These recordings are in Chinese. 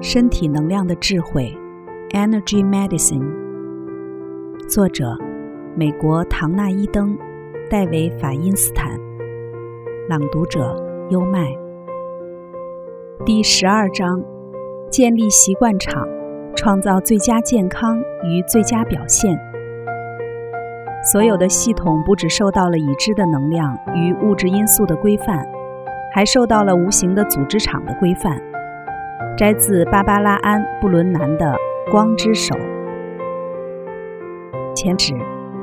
身体能量的智慧，Energy Medicine。作者：美国唐纳伊登、戴维法因斯坦。朗读者：优麦。第十二章：建立习惯场，创造最佳健康与最佳表现。所有的系统不只受到了已知的能量与物质因素的规范，还受到了无形的组织场的规范。摘自芭芭拉·安·布伦南的《光之手》。前指，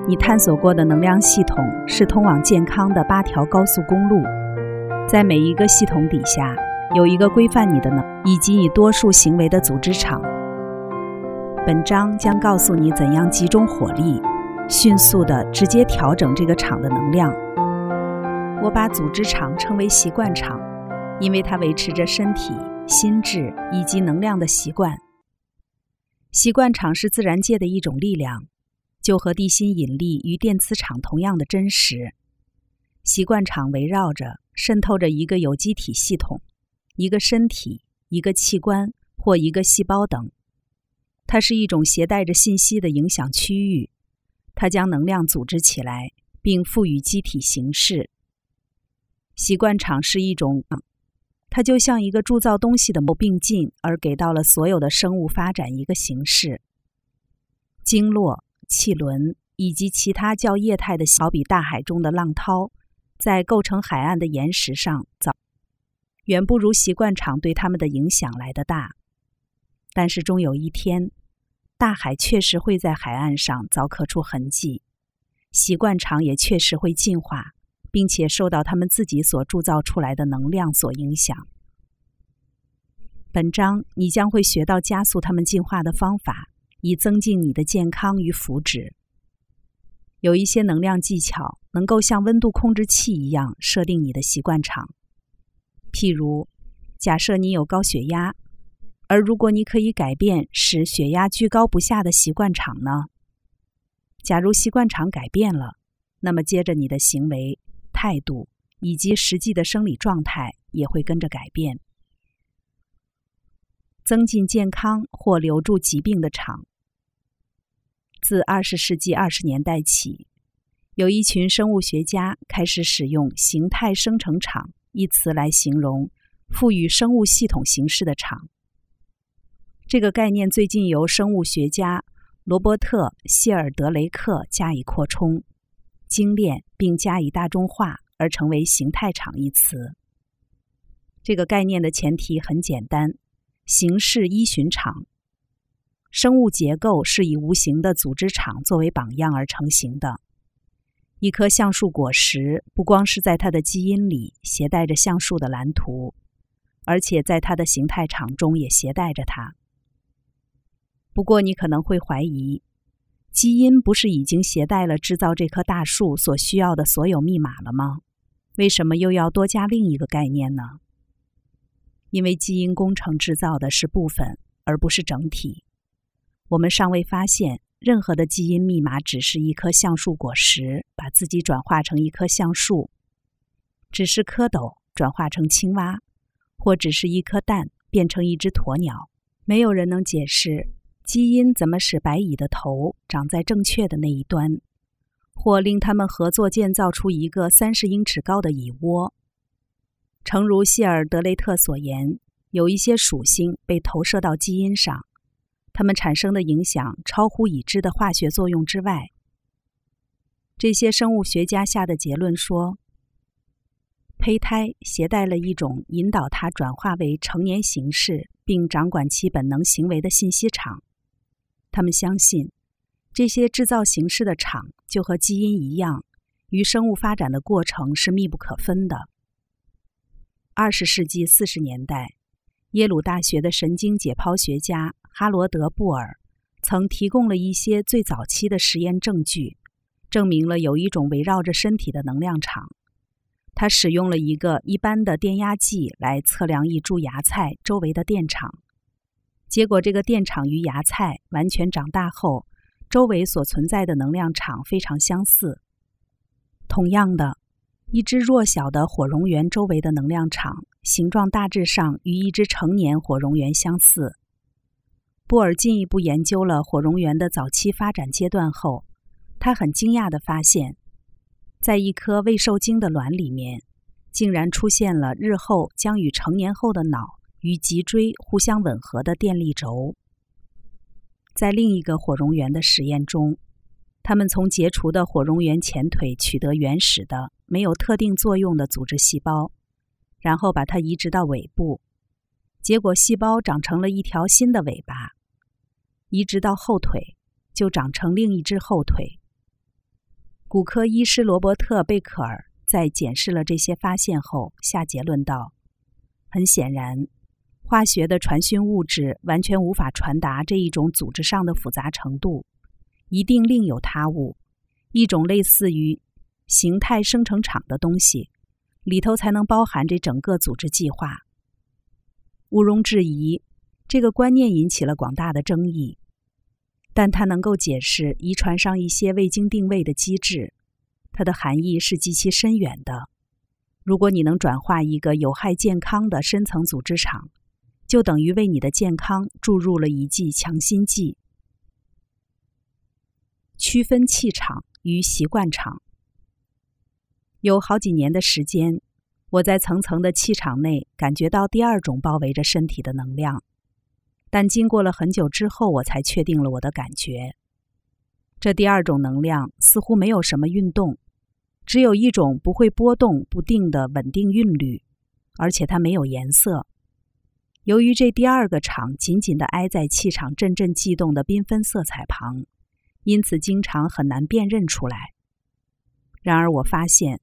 你探索过的能量系统是通往健康的八条高速公路，在每一个系统底下有一个规范你的能以及你多数行为的组织场。本章将告诉你怎样集中火力，迅速的直接调整这个场的能量。我把组织场称为习惯场，因为它维持着身体。心智以及能量的习惯，习惯场是自然界的一种力量，就和地心引力与电磁场同样的真实。习惯场围绕着、渗透着一个有机体系统、一个身体、一个器官或一个细胞等。它是一种携带着信息的影响区域，它将能量组织起来，并赋予机体形式。习惯场是一种。它就像一个铸造东西的谋并进，而给到了所有的生物发展一个形式。经络、气轮以及其他较液态的，好比大海中的浪涛，在构成海岸的岩石上，早远不如习惯场对它们的影响来得大。但是终有一天，大海确实会在海岸上凿刻出痕迹，习惯场也确实会进化。并且受到他们自己所铸造出来的能量所影响。本章你将会学到加速他们进化的方法，以增进你的健康与福祉。有一些能量技巧能够像温度控制器一样设定你的习惯场。譬如，假设你有高血压，而如果你可以改变使血压居高不下的习惯场呢？假如习惯场改变了，那么接着你的行为。态度以及实际的生理状态也会跟着改变，增进健康或留住疾病的场。自二十世纪二十年代起，有一群生物学家开始使用“形态生成场”一词来形容赋予生物系统形式的场。这个概念最近由生物学家罗伯特·谢尔德雷克加以扩充。精炼并加以大众化，而成为“形态场”一词。这个概念的前提很简单：形式依循场。生物结构是以无形的组织场作为榜样而成型的。一棵橡树果实不光是在它的基因里携带着橡树的蓝图，而且在它的形态场中也携带着它。不过，你可能会怀疑。基因不是已经携带了制造这棵大树所需要的所有密码了吗？为什么又要多加另一个概念呢？因为基因工程制造的是部分，而不是整体。我们尚未发现任何的基因密码只是一颗橡树果实把自己转化成一棵橡树，只是蝌蚪转化成青蛙，或只是一颗蛋变成一只鸵鸟。没有人能解释。基因怎么使白蚁的头长在正确的那一端，或令他们合作建造出一个三十英尺高的蚁窝？诚如谢尔德雷特所言，有一些属性被投射到基因上，它们产生的影响超乎已知的化学作用之外。这些生物学家下的结论说，胚胎携带了一种引导它转化为成年形式并掌管其本能行为的信息场。他们相信，这些制造形式的场就和基因一样，与生物发展的过程是密不可分的。二十世纪四十年代，耶鲁大学的神经解剖学家哈罗德·布尔曾提供了一些最早期的实验证据，证明了有一种围绕着身体的能量场。他使用了一个一般的电压计来测量一株芽菜周围的电场。结果，这个电场与芽菜完全长大后，周围所存在的能量场非常相似。同样的，一只弱小的火溶源周围的能量场形状大致上与一只成年火溶源相似，布尔进一步研究了火蝾螈的早期发展阶段后，他很惊讶地发现，在一颗未受精的卵里面，竟然出现了日后将与成年后的脑与脊椎互相吻合的电力轴。在另一个火蝾螈的实验中，他们从截除的火蝾螈前腿取得原始的、没有特定作用的组织细胞，然后把它移植到尾部。结果，细胞长成了一条新的尾巴，移植到后腿，就长成另一只后腿。骨科医师罗伯特·贝克尔在检视了这些发现后，下结论道：“很显然，化学的传讯物质完全无法传达这一种组织上的复杂程度，一定另有他物，一种类似于形态生成场的东西，里头才能包含这整个组织计划。”毋庸置疑，这个观念引起了广大的争议，但它能够解释遗传上一些未经定位的机制。它的含义是极其深远的。如果你能转化一个有害健康的深层组织场，就等于为你的健康注入了一剂强心剂。区分气场与习惯场，有好几年的时间。我在层层的气场内感觉到第二种包围着身体的能量，但经过了很久之后，我才确定了我的感觉。这第二种能量似乎没有什么运动，只有一种不会波动不定的稳定韵律，而且它没有颜色。由于这第二个场紧紧地挨在气场阵阵悸动的缤纷色彩旁，因此经常很难辨认出来。然而，我发现。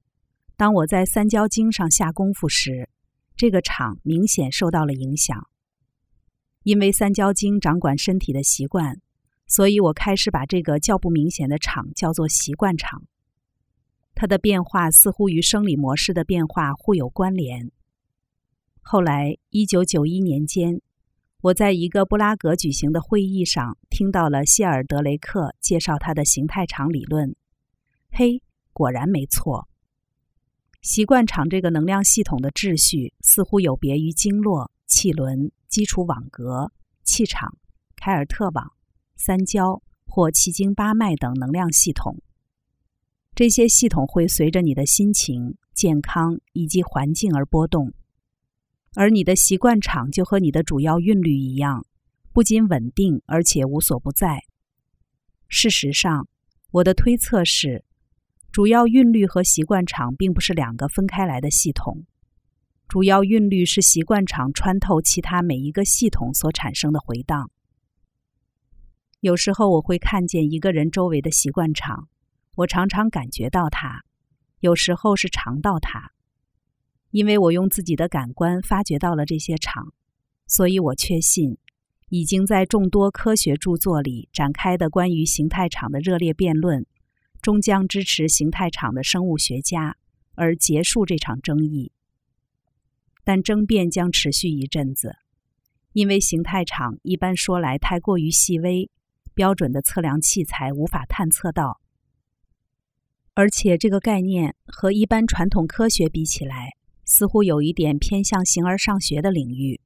当我在三焦经上下功夫时，这个场明显受到了影响。因为三焦经掌管身体的习惯，所以我开始把这个较不明显的场叫做习惯场。它的变化似乎与生理模式的变化互有关联。后来，一九九一年间，我在一个布拉格举行的会议上听到了谢尔德雷克介绍他的形态场理论。嘿，果然没错。习惯场这个能量系统的秩序似乎有别于经络、气轮、基础网格、气场、凯尔特网、三焦或奇经八脉等能量系统。这些系统会随着你的心情、健康以及环境而波动，而你的习惯场就和你的主要韵律一样，不仅稳定，而且无所不在。事实上，我的推测是。主要韵律和习惯场并不是两个分开来的系统，主要韵律是习惯场穿透其他每一个系统所产生的回荡。有时候我会看见一个人周围的习惯场，我常常感觉到它，有时候是尝到它，因为我用自己的感官发掘到了这些场，所以我确信，已经在众多科学著作里展开的关于形态场的热烈辩论。终将支持形态场的生物学家，而结束这场争议。但争辩将持续一阵子，因为形态场一般说来太过于细微，标准的测量器材无法探测到。而且这个概念和一般传统科学比起来，似乎有一点偏向形而上学的领域。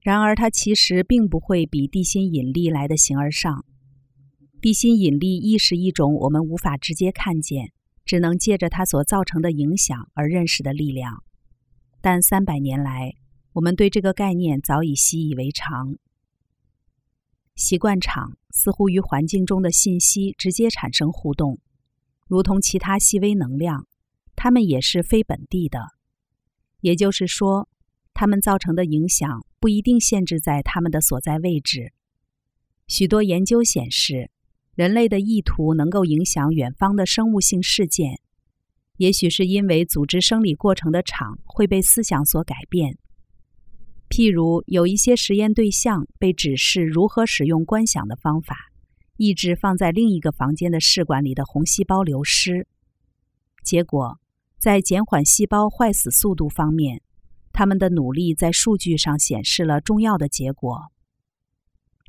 然而，它其实并不会比地心引力来的形而上。地心引力亦是一种我们无法直接看见，只能借着它所造成的影响而认识的力量。但三百年来，我们对这个概念早已习以为常。习惯场似乎与环境中的信息直接产生互动，如同其他细微能量，他们也是非本地的。也就是说，他们造成的影响不一定限制在他们的所在位置。许多研究显示。人类的意图能够影响远方的生物性事件，也许是因为组织生理过程的场会被思想所改变。譬如，有一些实验对象被指示如何使用观想的方法，抑制放在另一个房间的试管里的红细胞流失。结果，在减缓细胞坏死速度方面，他们的努力在数据上显示了重要的结果。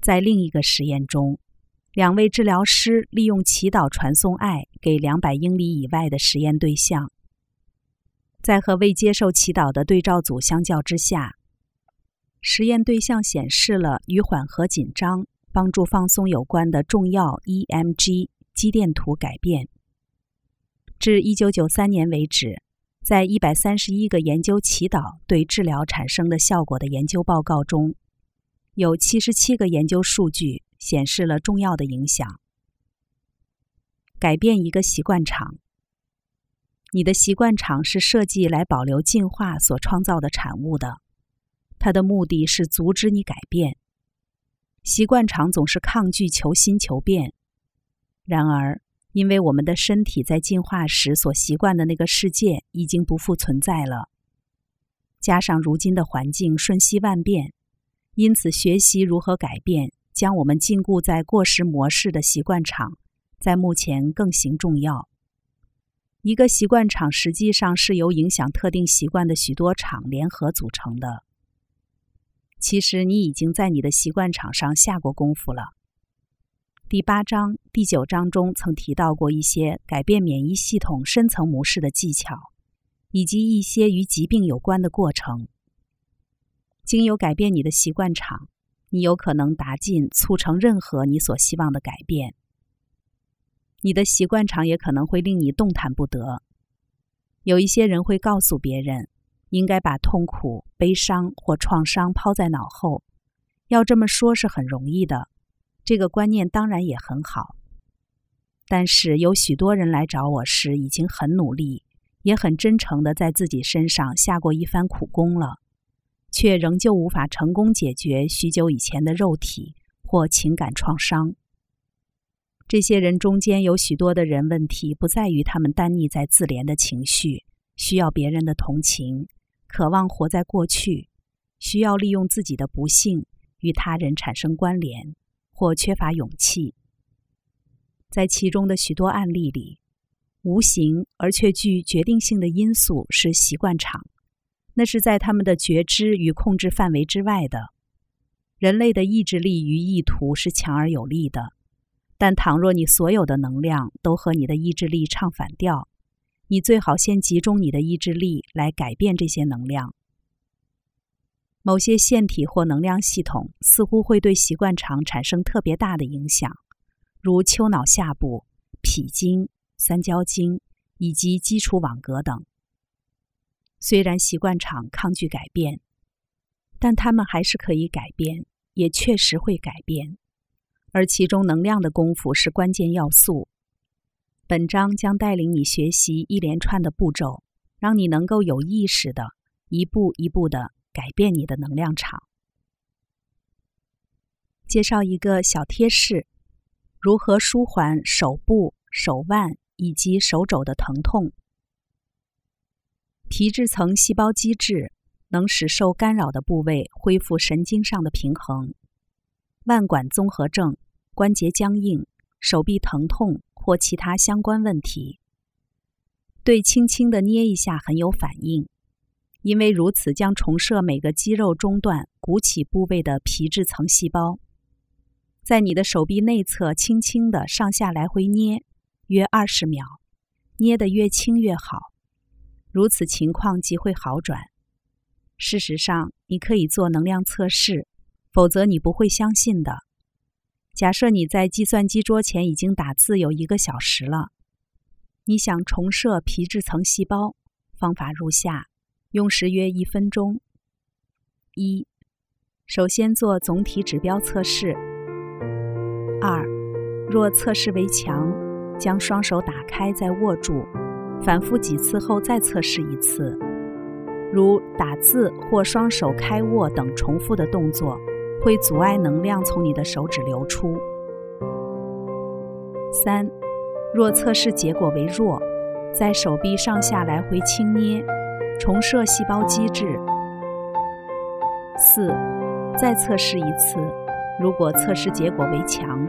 在另一个实验中。两位治疗师利用祈祷传送爱给两百英里以外的实验对象，在和未接受祈祷的对照组相较之下，实验对象显示了与缓和紧张、帮助放松有关的重要 EMG 肌电图改变。至1993年为止，在131个研究祈祷对治疗产生的效果的研究报告中，有77个研究数据显示了重要的影响。改变一个习惯场，你的习惯场是设计来保留进化所创造的产物的，它的目的是阻止你改变。习惯场总是抗拒求新求变，然而。因为我们的身体在进化时所习惯的那个世界已经不复存在了，加上如今的环境瞬息万变，因此学习如何改变将我们禁锢在过时模式的习惯场，在目前更行重要。一个习惯场实际上是由影响特定习惯的许多场联合组成的。其实你已经在你的习惯场上下过功夫了。第八章、第九章中曾提到过一些改变免疫系统深层模式的技巧，以及一些与疾病有关的过程。经由改变你的习惯场，你有可能达进促成任何你所希望的改变。你的习惯场也可能会令你动弹不得。有一些人会告诉别人，应该把痛苦、悲伤或创伤抛在脑后。要这么说是很容易的。这个观念当然也很好，但是有许多人来找我时已经很努力，也很真诚的在自己身上下过一番苦功了，却仍旧无法成功解决许久以前的肉体或情感创伤。这些人中间有许多的人，问题不在于他们单溺在自怜的情绪，需要别人的同情，渴望活在过去，需要利用自己的不幸与他人产生关联。或缺乏勇气，在其中的许多案例里，无形而却具决定性的因素是习惯场，那是在他们的觉知与控制范围之外的。人类的意志力与意图是强而有力的，但倘若你所有的能量都和你的意志力唱反调，你最好先集中你的意志力来改变这些能量。某些腺体或能量系统似乎会对习惯场产生特别大的影响，如丘脑下部、脾经、三焦经以及基础网格等。虽然习惯场抗拒改变，但它们还是可以改变，也确实会改变。而其中能量的功夫是关键要素。本章将带领你学习一连串的步骤，让你能够有意识的一步一步的。改变你的能量场。介绍一个小贴士：如何舒缓手部、手腕以及手肘的疼痛？皮质层细胞机制能使受干扰的部位恢复神经上的平衡。腕管综合症、关节僵硬、手臂疼痛或其他相关问题，对轻轻的捏一下很有反应。因为如此，将重设每个肌肉中段鼓起部位的皮质层细胞，在你的手臂内侧轻轻的上下来回捏，约二十秒，捏得越轻越好。如此情况即会好转。事实上，你可以做能量测试，否则你不会相信的。假设你在计算机桌前已经打字有一个小时了，你想重设皮质层细胞，方法如下。用时约一分钟。一，首先做总体指标测试。二，若测试为强，将双手打开再握住，反复几次后再测试一次。如打字或双手开握等重复的动作，会阻碍能量从你的手指流出。三，若测试结果为弱，在手臂上下来回轻捏。重设细胞机制。四，再测试一次。如果测试结果为强，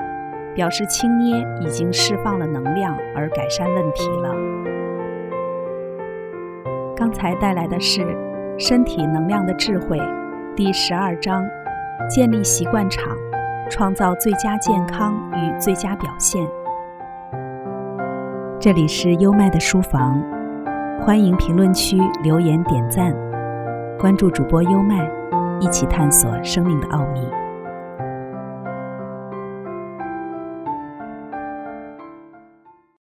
表示轻捏已经释放了能量而改善问题了。刚才带来的是《身体能量的智慧》第十二章：建立习惯场，创造最佳健康与最佳表现。这里是优麦的书房。欢迎评论区留言点赞，关注主播优麦，一起探索生命的奥秘。